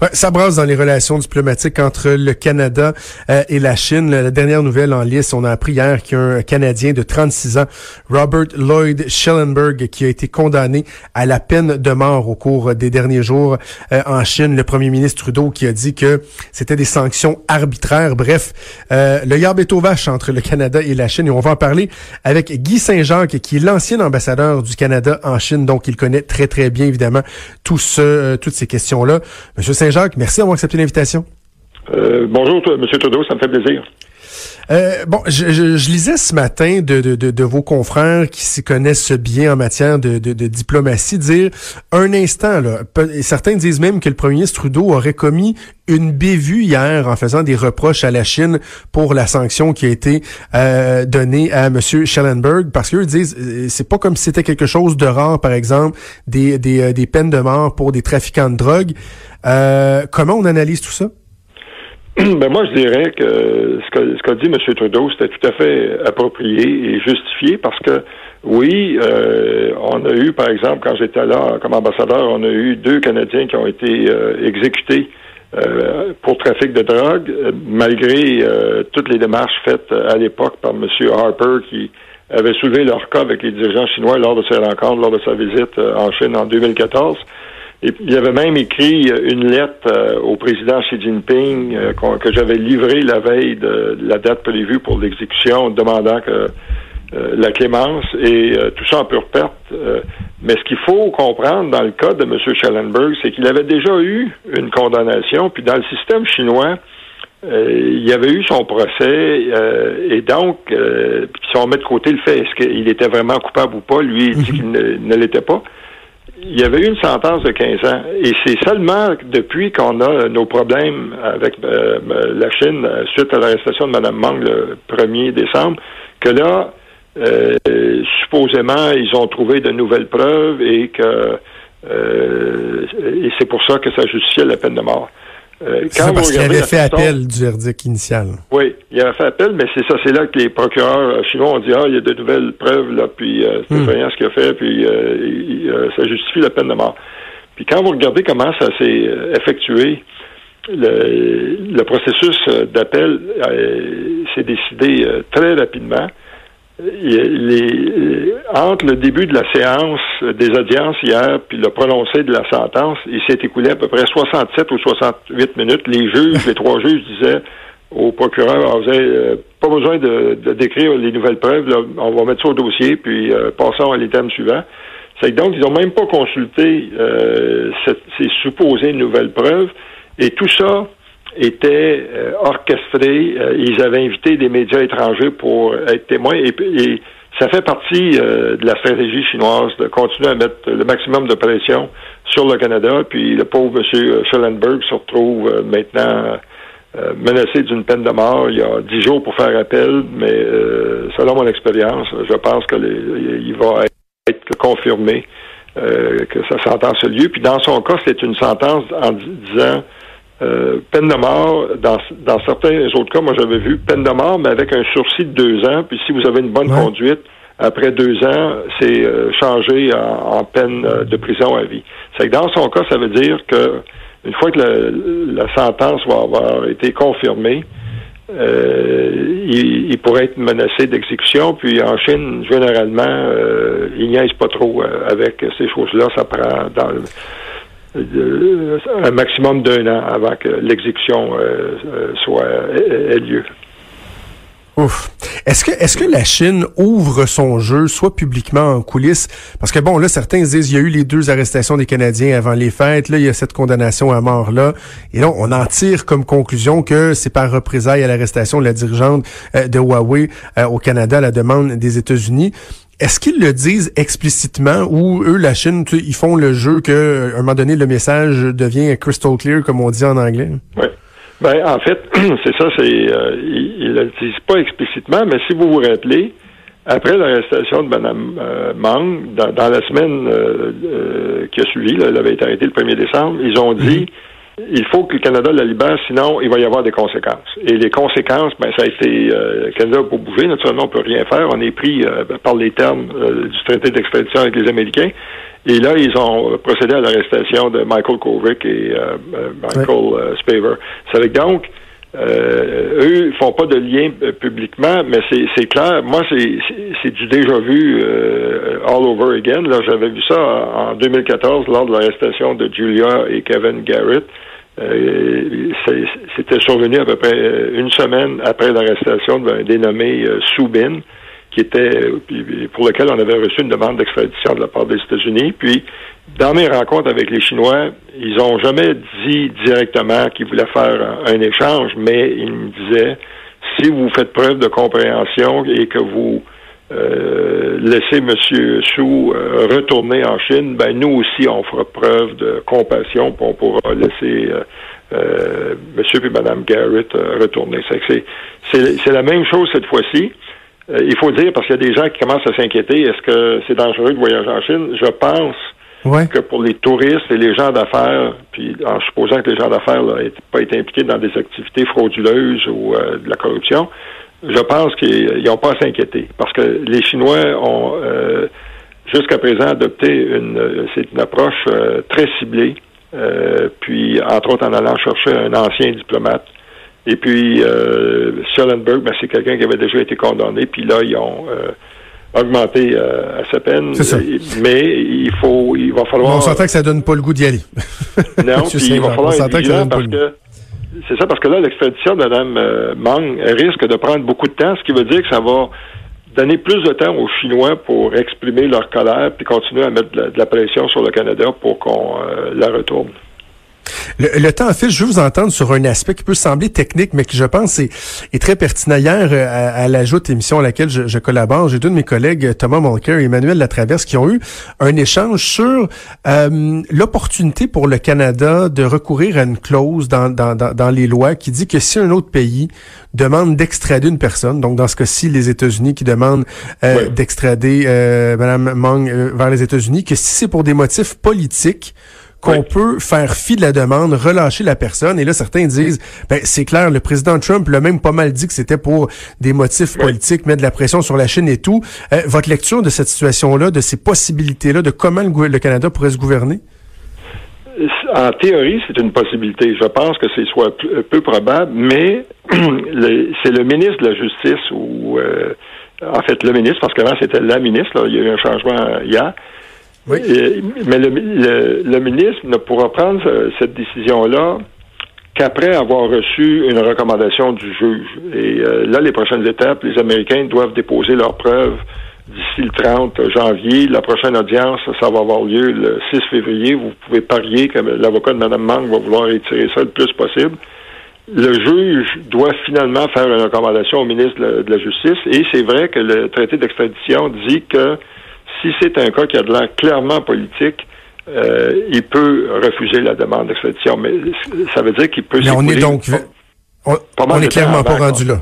Ouais, ça brasse dans les relations diplomatiques entre le Canada euh, et la Chine. La dernière nouvelle en liste, on a appris hier qu'il y a un Canadien de 36 ans, Robert Lloyd Schellenberg, qui a été condamné à la peine de mort au cours des derniers jours euh, en Chine. Le premier ministre Trudeau qui a dit que c'était des sanctions arbitraires. Bref, euh, le yarb est au entre le Canada et la Chine. Et on va en parler avec Guy Saint-Jacques, qui est l'ancien ambassadeur du Canada en Chine. Donc, il connaît très, très bien, évidemment, tout ce, toutes ces questions-là. Jacques merci d'avoir accepté l'invitation. Euh, bonjour, M. Trudeau, ça me fait plaisir. Euh, bon, je, lisais ce matin de, de, vos confrères qui s'y connaissent bien en matière de, diplomatie dire un instant, là, certains disent même que le premier ministre Trudeau aurait commis une bévue hier en faisant des reproches à la Chine pour la sanction qui a été euh, donnée à M. Schellenberg, parce qu'eux disent c'est pas comme si c'était quelque chose de rare, par exemple, des, des, des peines de mort pour des trafiquants de drogue. Euh, comment on analyse tout ça? Ben moi, je dirais que ce qu'a dit M. Trudeau, c'était tout à fait approprié et justifié parce que, oui, euh, on a eu, par exemple, quand j'étais là comme ambassadeur, on a eu deux Canadiens qui ont été euh, exécutés pour trafic de drogue, malgré toutes les démarches faites à l'époque par M. Harper qui avait soulevé leur cas avec les dirigeants chinois lors de ses rencontres, lors de sa visite en Chine en 2014. Et il avait même écrit euh, une lettre euh, au président Xi Jinping euh, que j'avais livrée la veille de la date prévue pour l'exécution, demandant que la clémence et tout ça en pure perte. mais ce qu'il faut comprendre dans le cas de M. Schellenberg, c'est qu'il avait déjà eu une condamnation, puis dans le système chinois, il y avait eu son procès, et donc, si on met de côté le fait est-ce qu'il était vraiment coupable ou pas, lui, il dit qu'il ne l'était pas il y avait eu une sentence de 15 ans. Et c'est seulement depuis qu'on a nos problèmes avec euh, la Chine euh, suite à l'arrestation de Mme Mang le 1er décembre que là, euh, supposément, ils ont trouvé de nouvelles preuves et que et c'est pour ça que ça justifiait la peine de mort. Euh, quand parce qu'il avait fait appel du verdict initial. Oui, il avait fait appel, mais c'est ça, c'est là que les procureurs euh, chinois ont dit ah, il y a de nouvelles preuves là, puis euh, c'est hmm. ce qu'il a fait, puis euh, ça justifie la peine de mort. Puis quand vous regardez comment ça s'est effectué, le, le processus d'appel s'est décidé très rapidement les, entre le début de la séance des audiences hier puis le prononcé de la sentence, il s'est écoulé à peu près 67 ou 68 minutes. Les juges, les trois juges disaient au procureur, on faisait, euh, pas besoin de, décrire les nouvelles preuves, on va mettre ça au dossier, puis euh, passons à l'item suivant. C'est donc ils n'ont même pas consulté euh, ces supposées nouvelles preuves, et tout ça était euh, orchestré. Euh, ils avaient invité des médias étrangers pour être témoins et, ça fait partie de la stratégie chinoise de continuer à mettre le maximum de pression sur le Canada. Puis le pauvre M. Schellenberg se retrouve maintenant menacé d'une peine de mort. Il y a dix jours pour faire appel, mais selon mon expérience, je pense qu'il va être confirmé que sa sentence a lieu. Puis dans son cas, c'est une sentence en disant euh, peine de mort, dans, dans certains autres cas, moi j'avais vu peine de mort, mais avec un sursis de deux ans. Puis si vous avez une bonne conduite, après deux ans, c'est euh, changé en, peine euh, de prison à vie. C'est que dans son cas, ça veut dire que une fois que la, sentence va avoir été confirmée, il, il, pourrait être menacé d'exécution. Puis en Chine, généralement, euh, il niaise pas trop avec ces choses-là. Ça prend euh, un maximum d'un an avant que l'exécution euh, euh, soit ait, lieu. Ouf. Est-ce que est-ce que la Chine ouvre son jeu soit publiquement en coulisses? Parce que bon là certains disent il y a eu les deux arrestations des Canadiens avant les fêtes là il y a cette condamnation à mort là et là on en tire comme conclusion que c'est par représailles à l'arrestation de la dirigeante de Huawei au Canada à la demande des États-Unis est-ce qu'ils le disent explicitement ou eux, la Chine, ils font le jeu que, un moment donné, le message devient crystal clear, comme on dit en anglais? Oui. Ben, en fait, c'est ça, c'est euh, ils ne le disent pas explicitement, mais si vous vous rappelez, après l'arrestation de Mme euh, Mang, dans, la semaine euh, qui a suivi, elle avait été arrêtée le 1er décembre, ils ont dit il faut que le Canada la libère, sinon il va y avoir des conséquences. Et les conséquences, ben ça a été euh, le Canada pour bouger. Naturellement, on peut rien faire. On est pris euh, par les termes euh, du traité d'extradition avec les Américains. Et là, ils ont procédé à l'arrestation de Michael Kovic et Michael Spaver. Ça veut donc euh, eux font pas de lien publiquement, mais c'est clair. Moi, c'est du déjà vu all over again. Là, j'avais vu ça en 2014 lors de l'arrestation de Julia et Kevin Garrett. Euh, c'était survenu à peu près euh, une semaine après l'arrestation d'un dénommé euh, Soubin, qui était pour lequel on avait reçu une demande d'extradition de la part des États-Unis. Puis, dans mes rencontres avec les Chinois, ils n'ont jamais dit directement qu'ils voulaient faire un, échange, mais ils me disaient si vous faites preuve de compréhension et que vous euh, laisser M. Chou euh, retourner en Chine, ben nous aussi, on fera preuve de compassion, puis on pourra laisser euh, euh M. et Mme Garrett retourner. C'est la même chose cette fois-ci. il faut dire, parce qu'il y a des gens qui commencent à s'inquiéter, est-ce que c'est dangereux de voyager en Chine? Je pense que pour les touristes et les gens d'affaires, puis en supposant que les gens d'affaires n'aient pas été impliqués dans des activités frauduleuses ou de la corruption, je pense qu'ils n'ont pas à s'inquiéter parce que les Chinois ont euh, jusqu'à présent adopté une, c'est une approche euh, très ciblée, euh, puis entre autres en allant chercher un ancien diplomate. Et puis euh, Schellenberg, ben, c'est quelqu'un qui avait déjà été condamné, puis là ils ont augmenté à sa peine. Mais il faut, il va falloir. on s'entend que ça donne pas le goût d'y aller. non, puis il va falloir être vigilant parce que c'est ça, parce que là, l'extradition de Mme euh, Mang risque de prendre beaucoup de temps, ce qui veut dire que ça va donner plus de temps aux Chinois pour exprimer leur colère puis continuer à mettre de la, pression sur le Canada pour qu'on euh, la retourne. Le, temps fait, je veux vous entendre sur un aspect qui peut sembler technique, mais qui, je pense, est, est très pertinent. Hier, euh, à, à l'ajout émission à laquelle je, je collabore, j'ai deux de mes collègues, Thomas Mulcair et Emmanuel Latraverse, qui ont eu un échange sur euh, l'opportunité pour le Canada de recourir à une clause dans, dans, dans, les lois qui dit que si un autre pays demande d'extrader une personne, donc dans ce cas-ci, les États-Unis qui demandent euh, d'extrader euh, Mme Mang vers les États-Unis, que si c'est pour des motifs politiques, qu'on peut faire fi de la demande, relâcher la personne. Et là, certains disent, ben c'est clair, le président Trump l'a même pas mal dit que c'était pour des motifs politiques, mettre de la pression sur la Chine et tout. Euh, votre lecture de cette situation-là, de ces possibilités-là, de comment le, Canada pourrait se gouverner? En théorie, c'est une possibilité. Je pense que c'est soit peu probable, mais c'est le ministre de la Justice ou euh, en fait le ministre, parce qu'avant c'était la ministre, là, il y a eu un changement hier, oui. mais le, ministre ne pourra prendre euh, cette décision-là qu'après avoir reçu une recommandation du juge. Et euh, là, les prochaines étapes, les Américains doivent déposer leurs preuves d'ici le 30 janvier. La prochaine audience, ça va avoir lieu le 6 février. Vous pouvez parier que l'avocat de Mme Mang va vouloir retirer ça le plus possible. Le juge doit finalement faire une recommandation au ministre de la Justice et c'est vrai que le traité d'extradition dit que si c'est un cas qui a de l'air clairement politique, euh, il peut refuser la demande d'extradition. Mais ça veut dire qu'il peut. Mais on est donc. On, est clairement pas rendu là.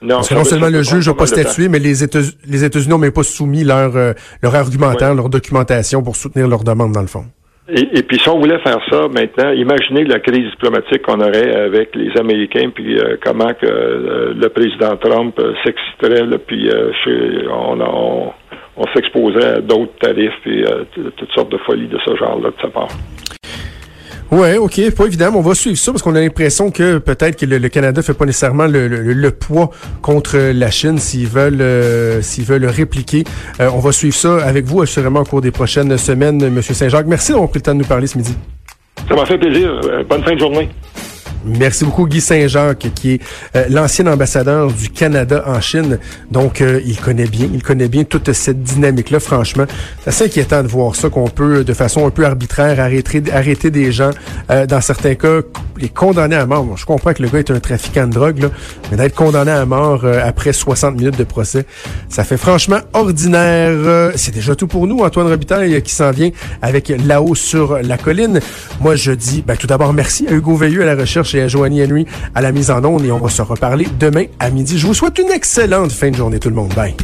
Non, Parce que non seulement le juge n'a pas statué, mais les États-Unis n'ont même pas soumis leur, euh, leur argumentaire, leur documentation pour soutenir leur demande, dans le fond. Et, puis si on voulait faire ça maintenant, imaginez la crise diplomatique qu'on aurait avec les Américains, puis euh, comment que le président Trump s'exciterait, puis on, on, on s'exposerait à d'autres tarifs et euh, toutes sortes de folies de ce genre-là de sa part. Ouais, ok, pas évident. On va suivre ça parce qu'on a l'impression que peut-être que le, Canada fait pas nécessairement le, poids contre la Chine s'ils veulent euh, s'ils veulent répliquer. Euh, on va suivre ça avec vous assurément au cours des prochaines semaines, Monsieur Saint-Jacques. Merci d'avoir pris le temps de nous parler ce midi. Ça m'a fait plaisir. bonne fin de journée. Merci beaucoup Guy Saint-Jacques, qui est euh, l'ancien ambassadeur du Canada en Chine. Donc, euh, il connaît bien, il connaît bien toute cette dynamique-là. Franchement, c'est inquiétant de voir ça, qu'on peut, de façon un peu arbitraire, arrêter, arrêter des gens, euh, dans certains cas, les condamner à mort. je comprends que le gars est un trafiquant de drogue, mais d'être condamné à mort après 60 minutes de procès, ça fait franchement ordinaire. c'est déjà tout pour nous. Antoine Robitaille qui s'en vient avec là-haut sur la colline. Moi, je dis, ben, tout d'abord, merci à Hugo Veilleux à la recherche et à Joanie Henry à la mise en onde et on va se reparler demain à midi. Je vous souhaite une excellente fin de journée tout le monde. Bye.